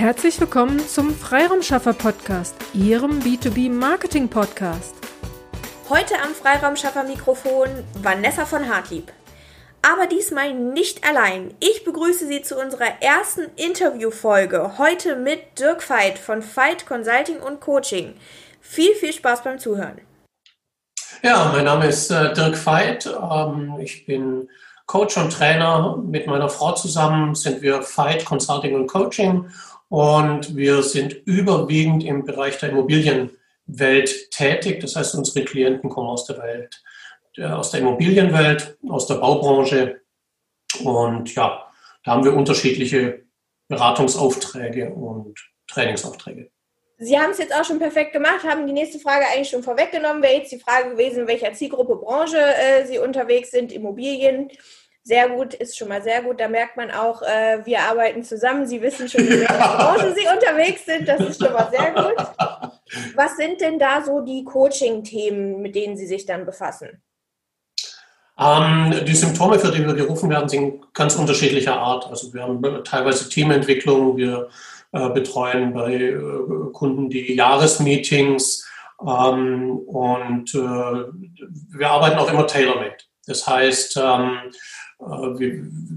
Herzlich willkommen zum Freiraumschaffer Podcast, Ihrem B2B Marketing Podcast. Heute am Freiraumschaffer Mikrofon Vanessa von Hartlieb. Aber diesmal nicht allein. Ich begrüße Sie zu unserer ersten Interviewfolge. Heute mit Dirk Veit von Veit Consulting und Coaching. Viel, viel Spaß beim Zuhören. Ja, mein Name ist äh, Dirk Veit. Ähm, ich bin Coach und Trainer. Mit meiner Frau zusammen sind wir Veit Consulting und Coaching und wir sind überwiegend im Bereich der Immobilienwelt tätig. Das heißt, unsere Klienten kommen aus der Welt, aus der Immobilienwelt, aus der Baubranche. Und ja, da haben wir unterschiedliche Beratungsaufträge und Trainingsaufträge. Sie haben es jetzt auch schon perfekt gemacht, haben die nächste Frage eigentlich schon vorweggenommen. Wäre jetzt die Frage gewesen, in welcher Zielgruppe Branche äh, Sie unterwegs sind, Immobilien sehr gut, ist schon mal sehr gut. Da merkt man auch, äh, wir arbeiten zusammen. Sie wissen schon, in welcher Branche Sie unterwegs sind. Das ist schon mal sehr gut. Was sind denn da so die Coaching-Themen, mit denen Sie sich dann befassen? Ähm, die Symptome, für die wir gerufen werden, sind ganz unterschiedlicher Art. Also wir haben teilweise Teamentwicklung, wir äh, betreuen bei äh, Kunden die Jahresmeetings ähm, und äh, wir arbeiten auch immer tailor-made. Das heißt, ähm, äh,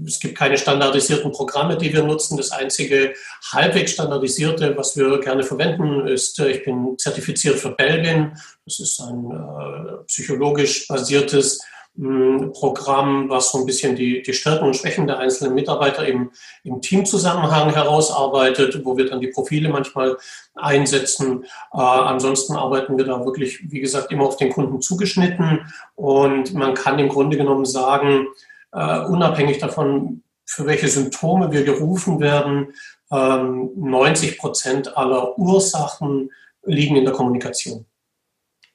es gibt keine standardisierten Programme, die wir nutzen. Das einzige halbwegs standardisierte, was wir gerne verwenden, ist, äh, ich bin zertifiziert für Belgien. Das ist ein äh, psychologisch basiertes hm, Programm, was so ein bisschen die, die Stärken und Schwächen der einzelnen Mitarbeiter im, im Teamzusammenhang herausarbeitet, wo wir dann die Profile manchmal einsetzen. Äh, ansonsten arbeiten wir da wirklich, wie gesagt, immer auf den Kunden zugeschnitten und man kann im Grunde genommen sagen, äh, unabhängig davon, für welche Symptome wir gerufen werden, ähm, 90 Prozent aller Ursachen liegen in der Kommunikation.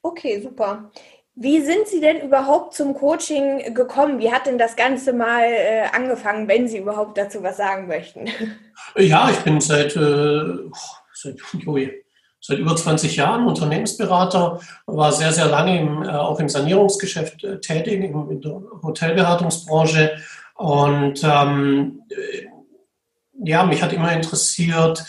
Okay, super. Wie sind Sie denn überhaupt zum Coaching gekommen? Wie hat denn das Ganze mal äh, angefangen, wenn Sie überhaupt dazu was sagen möchten? Ja, ich bin seit, äh, seit, seit über 20 Jahren Unternehmensberater, war sehr, sehr lange im, äh, auch im Sanierungsgeschäft äh, tätig, in, der Hotelberatungsbranche. Und ähm, äh, ja, mich hat immer interessiert,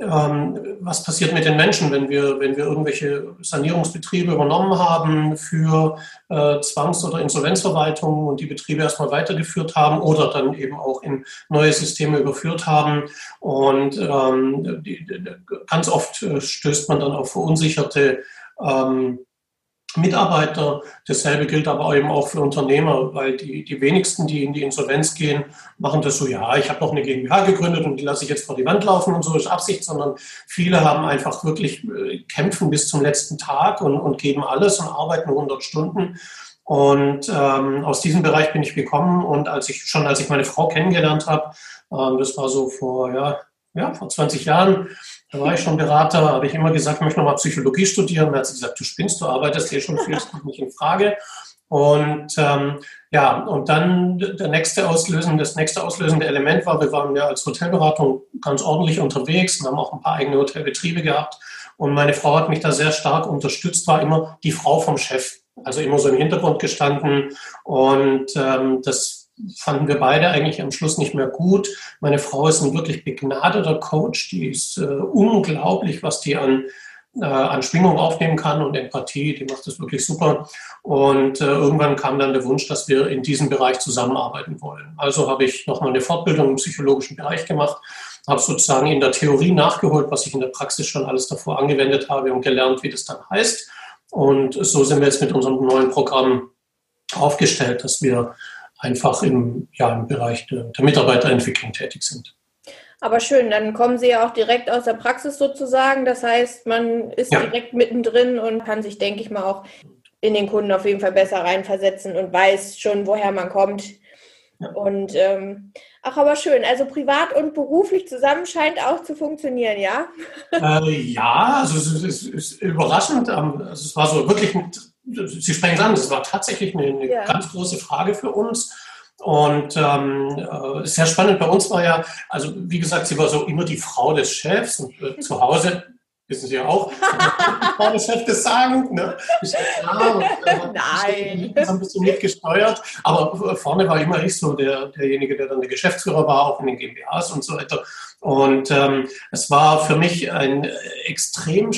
ähm, was passiert mit den Menschen, wenn wir, wenn wir irgendwelche Sanierungsbetriebe übernommen haben für äh, Zwangs- oder Insolvenzverwaltung und die Betriebe erstmal weitergeführt haben oder dann eben auch in neue Systeme überführt haben. Und ähm, die, die, ganz oft äh, stößt man dann auf verunsicherte ähm, Mitarbeiter. Dasselbe gilt aber eben auch für Unternehmer, weil die, die wenigsten, die in die Insolvenz gehen, machen das so, ja, ich habe noch eine GmbH gegründet und die lasse ich jetzt vor die Wand laufen und so ist Absicht, sondern viele haben einfach wirklich äh, kämpfen bis zum letzten Tag und, und geben alles und arbeiten 100 Stunden. Und ähm, aus diesem Bereich bin ich gekommen und als ich schon als ich meine Frau kennengelernt habe, ähm, das war so vor ja ja vor 20 Jahren, da war ich schon Berater, habe ich immer gesagt, ich möchte nochmal Psychologie studieren. Da hat sie gesagt, du spinnst, du arbeitest hier schon viel, das kommt nicht in Frage. Und ähm, ja, und dann der nächste auslösende, das nächste auslösende Element war, wir waren ja als Hotelberatung ganz ordentlich unterwegs und haben auch ein paar eigene Hotelbetriebe gehabt. Und meine Frau hat mich da sehr stark unterstützt, war immer die Frau vom Chef. Also immer so im Hintergrund gestanden. Und ähm, das fanden wir beide eigentlich am Schluss nicht mehr gut. Meine Frau ist ein wirklich begnadeter Coach, die ist äh, unglaublich, was die an, äh, an Schwingung aufnehmen kann und Empathie, die macht das wirklich super. Und äh, irgendwann kam dann der Wunsch, dass wir in diesem Bereich zusammenarbeiten wollen. Also habe ich nochmal eine Fortbildung im psychologischen Bereich gemacht, habe sozusagen in der Theorie nachgeholt, was ich in der Praxis schon alles davor angewendet habe und gelernt, wie das dann heißt. Und so sind wir jetzt mit unserem neuen Programm aufgestellt, dass wir einfach im, ja, im Bereich der, der Mitarbeiterentwicklung tätig sind. Aber schön, dann kommen Sie ja auch direkt aus der Praxis sozusagen. Das heißt, man ist ja. direkt mittendrin und kann sich, denke ich mal, auch in den Kunden auf jeden Fall besser reinversetzen und weiß schon, woher man kommt. Ja. Und ähm, ach, aber schön. Also privat und beruflich zusammen scheint auch zu funktionieren, ja? Äh, ja, also es ist, ist, überraschend. Also es war so wirklich mit Sie sprechen es an, das war tatsächlich eine, eine ja. ganz große Frage für uns. Und ähm, äh, sehr spannend bei uns war ja, also wie gesagt, sie war so immer die Frau des Chefs und äh, zu Hause wissen Sie ja auch, Vorderschäfte sagen. Ne? Ist klar. Und, äh, Nein. Das ein bisschen mitgesteuert. Aber vorne war immer ich so der, derjenige, der dann der Geschäftsführer war, auch in den GmbHs und so weiter. Und ähm, es war für mich ein extrem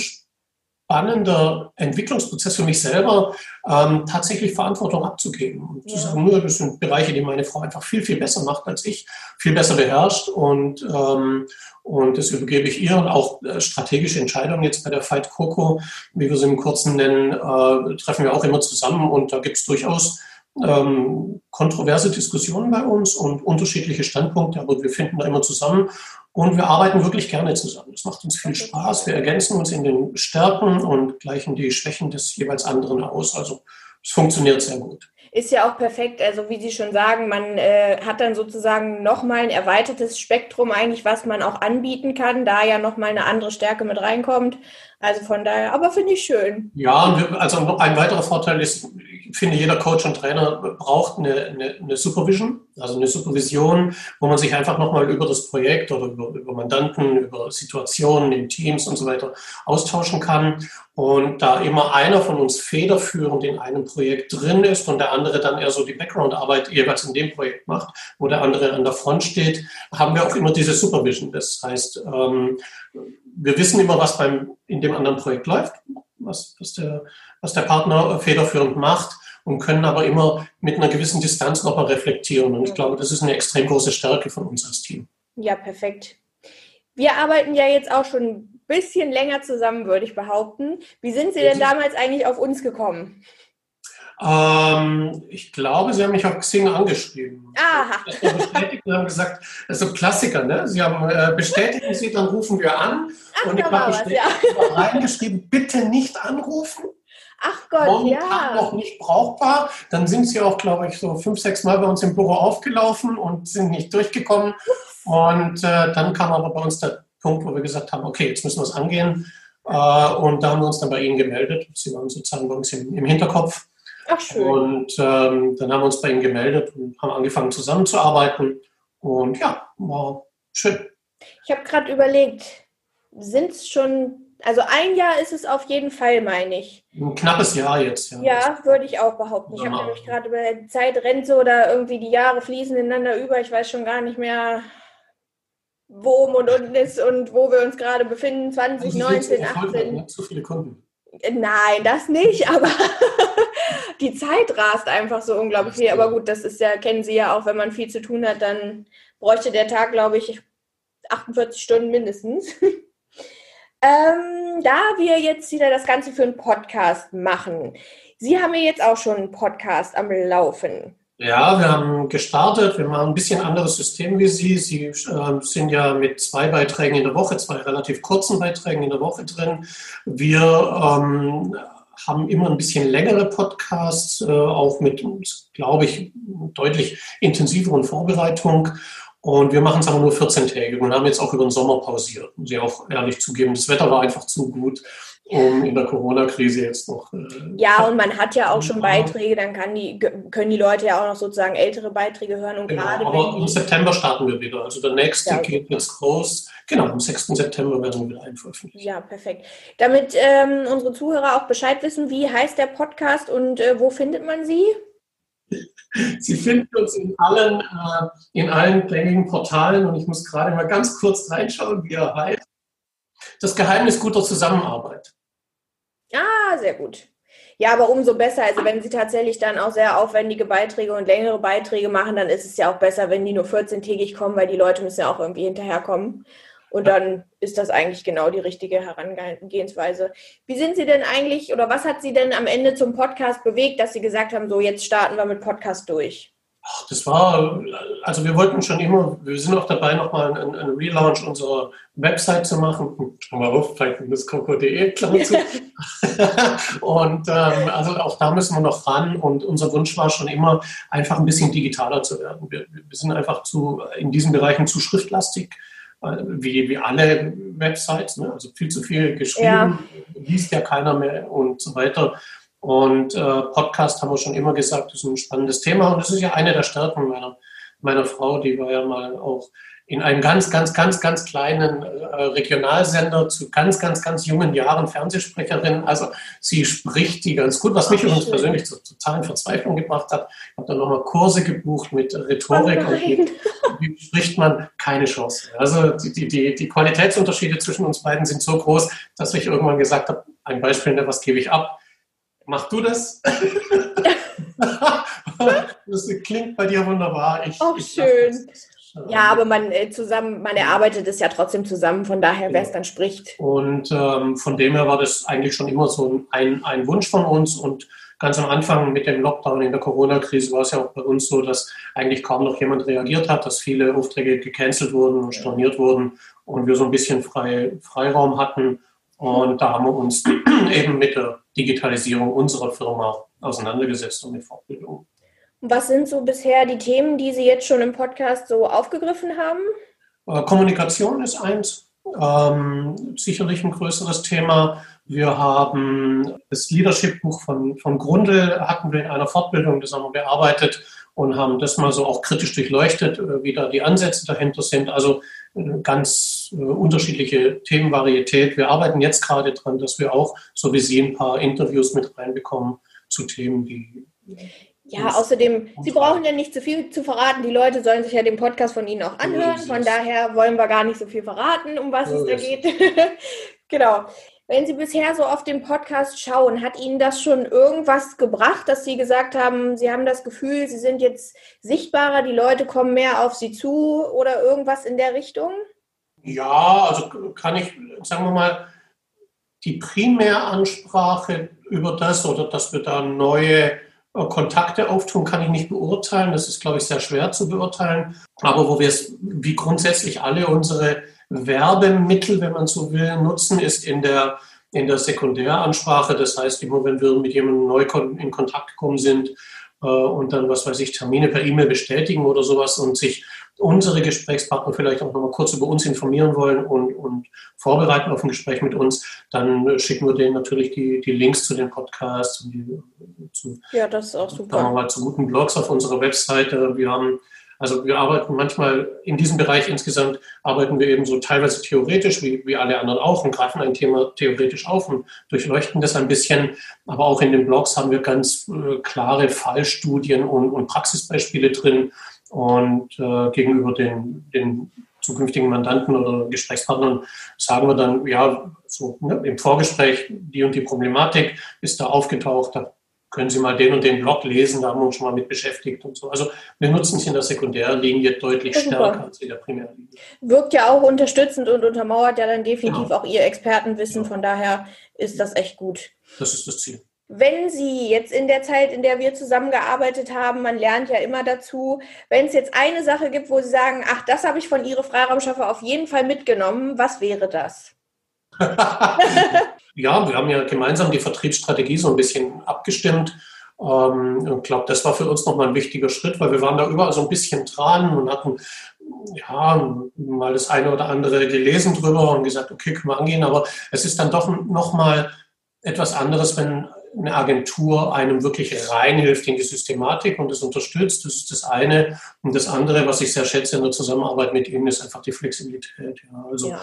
spannender Entwicklungsprozess für mich selber, ähm, tatsächlich Verantwortung abzugeben. Und zu sagen, nur das sind Bereiche, die meine Frau einfach viel, viel besser macht als ich, viel besser beherrscht. Und, ähm, und das übergebe ich ihr. Und auch äh, strategische Entscheidungen jetzt bei der Fight Coco, wie wir sie im Kurzen nennen, äh, treffen wir auch immer zusammen. Und da gibt es durchaus ähm, kontroverse Diskussionen bei uns und unterschiedliche Standpunkte, aber wir finden da immer zusammen und wir arbeiten wirklich gerne zusammen. Es macht uns viel Spaß. Wir ergänzen uns in den Stärken und gleichen die Schwächen des jeweils anderen aus. Also es funktioniert sehr gut. Ist ja auch perfekt. Also wie Sie schon sagen, man äh, hat dann sozusagen nochmal ein erweitertes Spektrum eigentlich, was man auch anbieten kann, da ja nochmal eine andere Stärke mit reinkommt. Also von daher, aber finde ich schön. Ja, also ein weiterer Vorteil ist, finde, jeder Coach und Trainer braucht eine, eine, eine Supervision, also eine Supervision, wo man sich einfach nochmal über das Projekt oder über, über Mandanten, über Situationen in Teams und so weiter austauschen kann. Und da immer einer von uns federführend in einem Projekt drin ist und der andere dann eher so die Background-Arbeit jeweils in dem Projekt macht, wo der andere an der Front steht, haben wir auch immer diese Supervision. Das heißt, ähm, wir wissen immer, was beim, in dem anderen Projekt läuft, was, was, der, was der Partner federführend macht und können aber immer mit einer gewissen Distanz nochmal reflektieren. Und ich glaube, das ist eine extrem große Stärke von uns als Team. Ja, perfekt. Wir arbeiten ja jetzt auch schon ein bisschen länger zusammen, würde ich behaupten. Wie sind Sie denn damals eigentlich auf uns gekommen? Ähm, ich glaube, Sie haben mich auf Xing angeschrieben. Aha. bestätigt und haben gesagt, das ist so Klassiker, ne? Sie haben äh, bestätigen Sie, dann rufen wir an. Ach, und ich habe ja. reingeschrieben, bitte nicht anrufen. Ach Gott, Momentan ja. noch nicht brauchbar. Dann sind Sie auch, glaube ich, so fünf, sechs Mal bei uns im Büro aufgelaufen und sind nicht durchgekommen. Und äh, dann kam aber bei uns der Punkt, wo wir gesagt haben, okay, jetzt müssen wir es angehen. Äh, und da haben wir uns dann bei Ihnen gemeldet. Sie waren sozusagen bei uns im, im Hinterkopf. Ach schön. Und ähm, dann haben wir uns bei Ihnen gemeldet und haben angefangen zusammenzuarbeiten. Und ja, war schön. Ich habe gerade überlegt, sind es schon, also ein Jahr ist es auf jeden Fall, meine ich. Ein knappes Jahr jetzt, ja. Ja, würde ich auch behaupten. Ich habe nämlich gerade über die Zeit rennt so oder irgendwie die Jahre fließen ineinander über. Ich weiß schon gar nicht mehr, wo oben und unten ist und wo wir uns gerade befinden. 20, Also Sie sind 19, so erfolgreich, 18. ne? Zu viele Kunden. Nein, das nicht, aber die Zeit rast einfach so unglaublich viel. Aber gut, das ist ja, kennen Sie ja auch, wenn man viel zu tun hat, dann bräuchte der Tag, glaube ich, 48 Stunden mindestens. ähm, da wir jetzt wieder das Ganze für einen Podcast machen, Sie haben ja jetzt auch schon einen Podcast am Laufen. Ja, wir haben gestartet. Wir machen ein bisschen anderes System wie Sie. Sie äh, sind ja mit zwei Beiträgen in der Woche, zwei relativ kurzen Beiträgen in der Woche drin. Wir ähm, haben immer ein bisschen längere Podcasts, äh, auch mit, glaube ich, deutlich intensiveren Vorbereitung. Und wir machen es aber nur 14-tägig und haben jetzt auch über den Sommer pausiert, muss ich auch ehrlich zugeben. Das Wetter war einfach zu gut, um in der Corona-Krise jetzt noch. Äh, Ja, und man hat ja auch schon. Beiträge, dann kann die, können die Leute ja auch noch sozusagen ältere Beiträge hören und Genau, gerade aber im September starten wir wieder. Also der nächste Ja, okay. geht jetzt groß. Genau, am 6. September werden wir wieder einveröffentlichen. Ja, perfekt. Damit ähm, unsere Zuhörer auch Bescheid wissen, wie heißt der Podcast und äh, wo findet man sie? Sie finden uns in allen, äh, in allen gängigen Portalen und ich muss gerade mal ganz kurz reinschauen, wie er heißt. Das Geheimnis guter Zusammenarbeit. Ah, sehr gut. Ja, aber umso besser. Also wenn Sie tatsächlich dann auch sehr aufwendige Beiträge und längere Beiträge machen, dann ist es ja auch besser, wenn die nur 14-tägig kommen, weil die Leute müssen ja auch irgendwie hinterherkommen. Und dann ist das eigentlich genau die richtige Herangehensweise. Wie sind Sie denn eigentlich oder was hat Sie denn am Ende zum Podcast bewegt, dass Sie gesagt haben, so jetzt starten wir mit Podcast durch? Ach, das war, also wir wollten schon immer, wir sind auch dabei, nochmal einen, einen Relaunch unserer Website zu machen. Mal auf, vielleicht.de, Klammer zu. und ähm, also auch da müssen wir noch ran. Und unser Wunsch war schon immer, einfach ein bisschen digitaler zu werden. Wir, wir sind einfach zu, in diesen Bereichen zu schriftlastig, wie, wie alle Websites. Ne? Also viel zu viel geschrieben, liest ja keiner mehr und so weiter. Und äh, Podcast haben wir schon immer gesagt, ist ein spannendes Thema. Und das ist ja eine der Stärken meiner, meiner Frau, die war ja mal auch in einem ganz, ganz, ganz, ganz kleinen äh, Regionalsender zu ganz, ganz, ganz jungen Jahren Fernsehsprecherin. Also sie spricht die ganz gut, was mich übrigens persönlich zur totalen Verzweiflung gebracht hat. Ich habe dann nochmal Kurse gebucht mit Rhetorik oh und wie, wie, spricht man keine Chance. Also die, die, die Qualitätsunterschiede zwischen uns beiden sind so groß, dass ich irgendwann gesagt habe, ein Beispiel, ne, was gebe ich ab? Mach du das? das klingt bei dir wunderbar. Ich, Auch ich schön. Ja, aber man äh, zusammen, man erarbeitet es ja trotzdem zusammen, von daher, wer es dann spricht. Und ähm, von dem her war das eigentlich schon immer so ein, ein Wunsch von uns. Und ganz am Anfang mit dem Lockdown in der Corona-Krise war es ja auch bei uns so, dass eigentlich kaum noch jemand reagiert hat, dass viele Aufträge gecancelt wurden und storniert wurden und wir so ein bisschen frei, Freiraum hatten. Und da haben wir uns eben mit der Digitalisierung unserer Firma auseinandergesetzt und mit Fortbildung. Was sind so bisher die Themen, die Sie jetzt schon im Podcast so aufgegriffen haben? Äh, Kommunikation ist eins, ähm, sicherlich ein größeres Thema. Wir haben das Leadership-Buch von, von Grundel, hatten wir in einer Fortbildung, das haben wir bearbeitet und haben das mal so auch kritisch durchleuchtet, äh, wie da die Ansätze dahinter sind. Also äh, ganz äh, unterschiedliche Themenvarietät. Wir arbeiten jetzt gerade dran, dass wir auch, so wie Sie, ein paar Interviews mit reinbekommen zu Themen, die ja, außerdem, Sie brauchen ja nicht zu viel zu verraten. Die Leute sollen sich ja den Podcast von Ihnen auch anhören. Von daher wollen wir gar nicht so viel verraten, um was es da geht. genau. Wenn Sie bisher so auf den Podcast schauen, hat Ihnen das schon irgendwas gebracht, dass Sie gesagt haben, Sie haben das Gefühl, Sie sind jetzt sichtbarer, die Leute kommen mehr auf Sie zu oder irgendwas in der Richtung? Ja, also kann ich, sagen wir mal, die Primäransprache über das oder dass wir da neue äh, Kontakte auftun, kann ich nicht beurteilen. Das ist, glaube ich, sehr schwer zu beurteilen. Aber wo wir es, wie grundsätzlich alle unsere Werbemittel, wenn man so will, nutzen, ist in der, in der Sekundäransprache. Das heißt, immer wenn wir mit jemandem neu in Kontakt gekommen sind äh, und dann, was weiß ich, Termine per E-Mail bestätigen oder sowas und sich unsere Gesprächspartner vielleicht auch nochmal kurz über uns informieren wollen und, und vorbereiten auf ein Gespräch mit uns, dann schicken wir denen natürlich die, die Links zu den Podcasts und die, zu, ja, das ist auch super. Mal, zu guten Blogs auf unserer Webseite. Wir haben also wir arbeiten manchmal in diesem Bereich insgesamt, arbeiten wir eben so teilweise theoretisch, wie, wie alle anderen auch, und greifen ein Thema theoretisch auf und durchleuchten das ein bisschen. Aber auch in den Blogs haben wir ganz äh, klare Fallstudien und, und Praxisbeispiele drin, und äh, gegenüber den, den zukünftigen Mandanten oder Gesprächspartnern sagen wir dann, ja, so ne, im Vorgespräch, die und die Problematik ist da aufgetaucht, da können Sie mal den und den Blog lesen, da haben wir uns schon mal mit beschäftigt und so. Also wir nutzen es in der Sekundärlinie deutlich stärker als in der Primärlinie. Wirkt ja auch unterstützend und untermauert ja dann definitiv genau. auch Ihr Expertenwissen, ja. von daher ist das echt gut. Das ist das Ziel. Wenn Sie jetzt in der Zeit, in der wir zusammengearbeitet haben, man lernt ja immer dazu, wenn es jetzt eine Sache gibt, wo Sie sagen, ach, das habe ich von Ihre Freiraumschaffer auf jeden Fall mitgenommen, was wäre das? ja, wir haben ja gemeinsam die Vertriebsstrategie so ein bisschen abgestimmt. Ähm, ich glaube, das war für uns nochmal ein wichtiger Schritt, weil wir waren da überall so ein bisschen dran und hatten ja, mal das eine oder andere gelesen drüber und gesagt, okay, können wir angehen, aber es ist dann doch nochmal etwas anderes, wenn eine Agentur einem wirklich reinhilft in die Systematik und das unterstützt. Das ist das eine. Und das andere, was ich sehr schätze in der Zusammenarbeit mit Ihnen, ist einfach die Flexibilität. Ja. Also ja.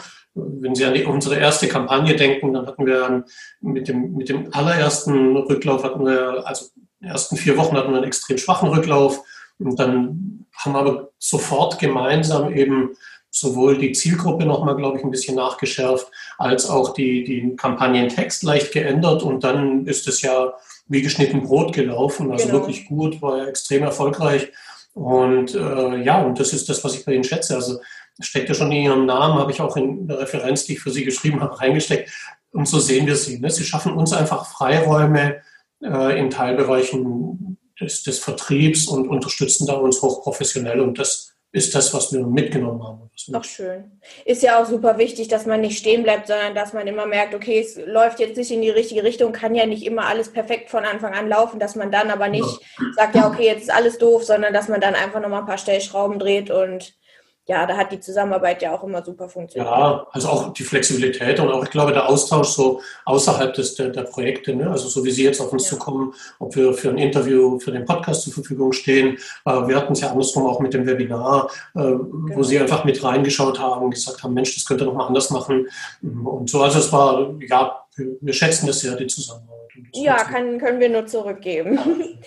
Wenn Sie an die, unsere erste Kampagne denken, dann hatten wir mit dem, mit dem allerersten Rücklauf hatten wir, also in den ersten vier Wochen hatten wir einen extrem schwachen Rücklauf. Und dann haben wir aber sofort gemeinsam eben sowohl die Zielgruppe nochmal, glaube ich, ein bisschen nachgeschärft, als auch die, die Kampagnentext leicht geändert. Und dann ist es ja wie geschnitten Brot gelaufen. Also genau. wirklich gut, war ja extrem erfolgreich. Und äh, ja, und das ist das, was ich bei Ihnen schätze. Also steckt ja schon in Ihrem Namen, habe ich auch in der Referenz, die ich für Sie geschrieben habe, reingesteckt. Und so sehen wir Sie. Ne? Sie schaffen uns einfach Freiräume äh, in Teilbereichen des, des Vertriebs und unterstützen da uns hochprofessionell. Und das ist das, was wir mitgenommen haben. Doch schön. Ist ja auch super wichtig, dass man nicht stehen bleibt, sondern dass man immer merkt, okay, es läuft jetzt nicht in die richtige Richtung, kann ja nicht immer alles perfekt von Anfang an laufen, dass man dann aber nicht ja. sagt, ja, okay, jetzt ist alles doof, sondern dass man dann einfach nochmal ein paar Stellschrauben dreht und ja, da hat die Zusammenarbeit ja auch immer super funktioniert. Ja, also auch die Flexibilität und auch, ich glaube, der Austausch so außerhalb des, der, der Projekte, ne? also so wie Sie jetzt auf uns ja. zukommen, ob wir für ein Interview, für den Podcast zur Verfügung stehen. Äh, wir hatten es ja andersrum auch mit dem Webinar, äh, genau. wo Sie einfach mit reingeschaut haben und gesagt haben, Mensch, das könnte noch mal anders machen. Und so, also es war, ja, wir schätzen das sehr, die Zusammenarbeit. Ja, kann, können wir nur zurückgeben.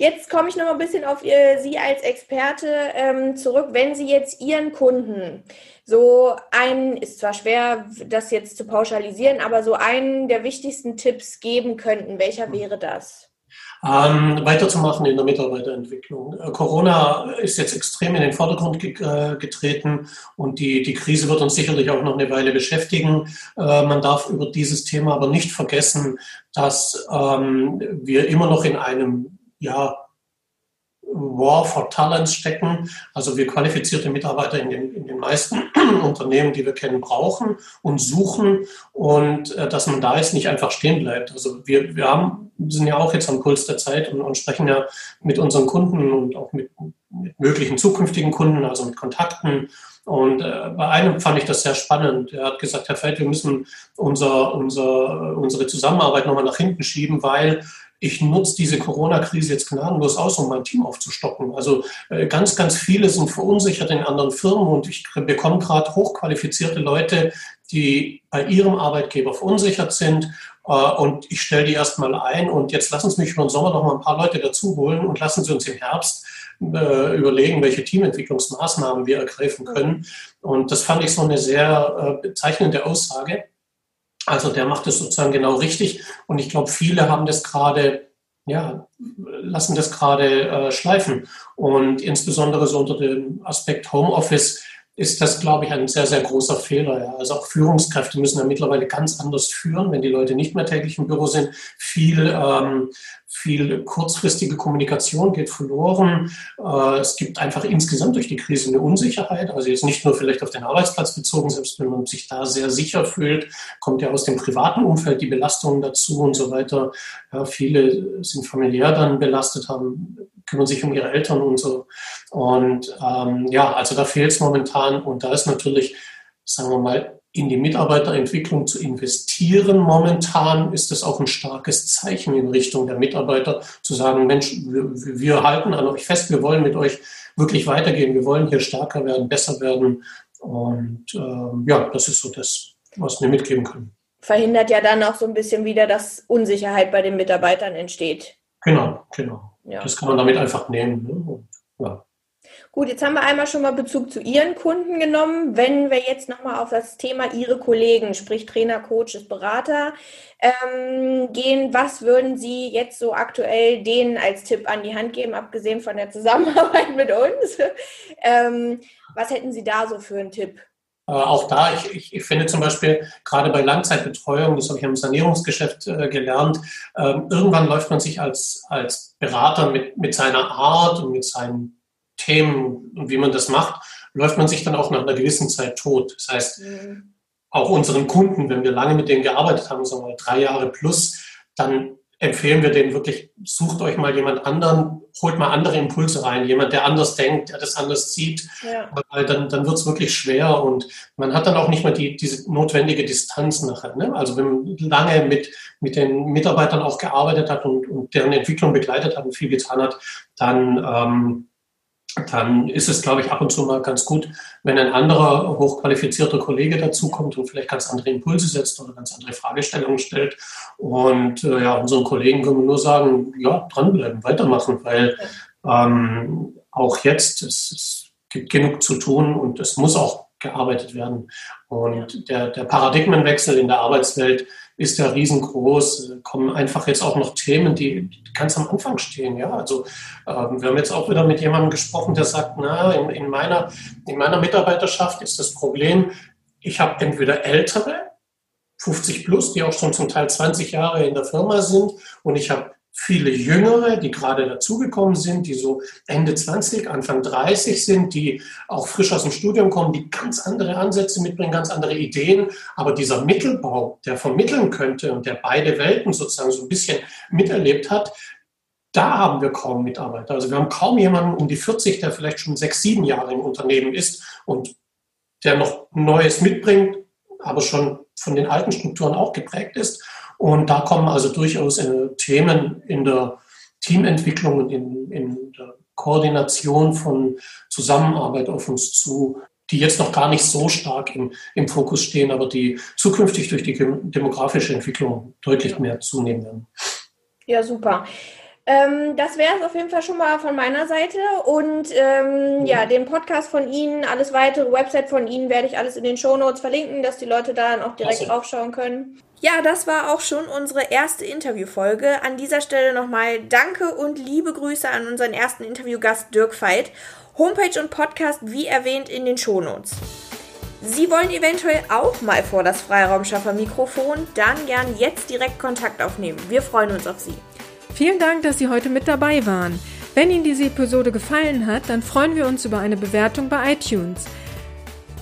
Jetzt komme ich noch mal ein bisschen auf Sie als Experte ähm, zurück. Wenn Sie jetzt Ihren Kunden so einen, ist zwar schwer, das jetzt zu pauschalisieren, aber so einen der wichtigsten Tipps geben könnten, welcher hm. wäre das? Ähm, weiterzumachen in der Mitarbeiterentwicklung. Äh, Corona ist jetzt extrem in den Vordergrund ge äh, getreten und die, die Krise wird uns sicherlich auch noch eine Weile beschäftigen. Äh, man darf über dieses Thema aber nicht vergessen, dass ähm, wir immer noch in einem ja, War for Talents stecken. Also wir qualifizierte Mitarbeiter in den, in den meisten Unternehmen, die wir kennen, brauchen und suchen und äh, dass man da jetzt nicht einfach stehen bleibt. Also wir, wir haben, sind ja auch jetzt am Puls der Zeit und, und sprechen ja mit unseren Kunden und auch mit, mit möglichen zukünftigen Kunden, also mit Kontakten. Und äh, bei einem fand ich das sehr spannend. Er hat gesagt, Herr Feld, wir müssen unser, unser, unsere Zusammenarbeit nochmal nach hinten schieben, weil ich nutze diese Corona-Krise jetzt gnadenlos aus, um mein Team aufzustocken. Also äh, ganz, ganz viele sind verunsichert in anderen Firmen und ich bekomme gerade hochqualifizierte Leute, die bei ihrem Arbeitgeber verunsichert sind äh, und ich stelle die erstmal ein und jetzt lassen Sie mich über den Sommer noch mal ein paar Leute dazu holen und lassen Sie uns im Herbst äh, überlegen, welche Teamentwicklungsmaßnahmen wir ergreifen können. Und das fand ich so eine sehr bezeichnende Aussage. Also der macht es sozusagen genau richtig. Und ich glaube, viele haben das gerade, ja, lassen das gerade äh, schleifen. Und insbesondere so unter dem Aspekt Homeoffice ist das, glaube ich, ein sehr, sehr großer Fehler. Ja. Also auch Führungskräfte müssen ja mittlerweile ganz anders führen, wenn die Leute nicht mehr täglich im Büro sind. Viel ähm, viel kurzfristige Kommunikation geht verloren. Äh, es gibt einfach insgesamt durch die Krise eine Unsicherheit. Also jetzt nicht nur vielleicht auf den Arbeitsplatz bezogen, selbst wenn man sich da sehr sicher fühlt, kommt ja aus dem privaten Umfeld die Belastung dazu und so weiter. Ja, viele sind familiär dann belastet, haben, kümmern sich um ihre Eltern und so. Und ähm, ja, also da fehlt es momentan und da ist natürlich, sagen wir mal, in die Mitarbeiterentwicklung zu investieren. Momentan ist es auch ein starkes Zeichen in Richtung der Mitarbeiter, zu sagen, Mensch, wir, wir halten an euch fest, wir wollen mit euch wirklich weitergehen, wir wollen hier stärker werden, besser werden. Und ähm, ja, das ist so das, was wir mitgeben können. Verhindert ja dann auch so ein bisschen wieder, dass Unsicherheit bei den Mitarbeitern entsteht. Genau, genau. Ja. Das kann man damit einfach nehmen. Ne? Ja. Gut, jetzt haben wir einmal schon mal Bezug zu Ihren Kunden genommen. Wenn wir jetzt nochmal auf das Thema Ihre Kollegen, sprich Trainer, Coaches, Berater, ähm, gehen, was würden Sie jetzt so aktuell denen als Tipp an die Hand geben, abgesehen von der Zusammenarbeit mit uns? ähm, was hätten Sie da so für einen Tipp? Äh, auch da, ich, ich, finde zum Beispiel gerade bei Langzeitbetreuung, das habe ich im Sanierungsgeschäft äh, gelernt, äh, irgendwann läuft man sich als, als Berater mit, mit seiner Art und mit seinen Themen und wie man das macht, läuft man sich dann auch nach einer gewissen Zeit tot. Das heißt, mhm. auch unseren Kunden, wenn wir lange mit denen gearbeitet haben, sagen wir drei Jahre plus, dann empfehlen wir denen wirklich, sucht euch mal jemand anderen, holt mal andere Impulse rein, jemand, der anders denkt, der das anders sieht, ja. weil dann, dann wird es wirklich schwer und man hat dann auch nicht mehr die, diese notwendige Distanz nachher. Ne? Also wenn man lange mit, mit den Mitarbeitern auch gearbeitet hat und, und deren Entwicklung begleitet hat und viel getan hat, dann ähm, dann ist es, glaube ich, ab und zu mal ganz gut, wenn ein anderer hochqualifizierter Kollege dazukommt und vielleicht ganz andere Impulse setzt oder ganz andere Fragestellungen stellt. Und äh, ja, unseren Kollegen können wir nur sagen, ja, dranbleiben, weitermachen, weil ähm, auch jetzt, es, es gibt genug zu tun und es muss auch gearbeitet werden. Und der, der Paradigmenwechsel in der Arbeitswelt ist ja riesengroß. Kommen einfach jetzt auch noch Themen, die ganz am Anfang stehen. Ja, also ähm, wir haben jetzt auch wieder mit jemandem gesprochen, der sagt, na, in, in, meiner, in meiner Mitarbeiterschaft ist das Problem, ich habe entweder ältere, 50 plus, die auch schon zum Teil 20 Jahre in der Firma sind, und ich habe viele Jüngere, die gerade dazugekommen sind, die so Ende 20, Anfang 30 sind, die auch frisch aus dem Studium kommen, die ganz andere Ansätze mitbringen, ganz andere Ideen. Aber dieser Mittelbau, der vermitteln könnte und der beide Welten sozusagen so ein bisschen miterlebt hat, da haben wir kaum Mitarbeiter. Also wir haben kaum jemanden um die 40, der vielleicht schon sechs, sieben Jahre im Unternehmen ist und der noch Neues mitbringt, aber schon von den alten Strukturen auch geprägt ist. Und da kommen also durchaus äh, Themen in der Teamentwicklung und in, in der Koordination von Zusammenarbeit auf uns zu, die jetzt noch gar nicht so stark im, im Fokus stehen, aber die zukünftig durch die demografische Entwicklung deutlich mehr zunehmen werden. Ja, super. Ähm, das wäre es auf jeden Fall schon mal von meiner Seite. Und ähm, ja, den Podcast von Ihnen, alles weitere, Website von Ihnen werde ich alles in den Show Notes verlinken, dass die Leute da dann auch direkt also. draufschauen können. Ja, das war auch schon unsere erste Interviewfolge. An dieser Stelle nochmal Danke und liebe Grüße an unseren ersten Interviewgast Dirk Veit. Homepage und Podcast, wie erwähnt, in den Shownotes. Sie wollen eventuell auch mal vor das Freiraumschaffer-Mikrofon? Dann gern jetzt direkt Kontakt aufnehmen. Wir freuen uns auf Sie. Vielen Dank, dass Sie heute mit dabei waren. Wenn Ihnen diese Episode gefallen hat, dann freuen wir uns über eine Bewertung bei iTunes.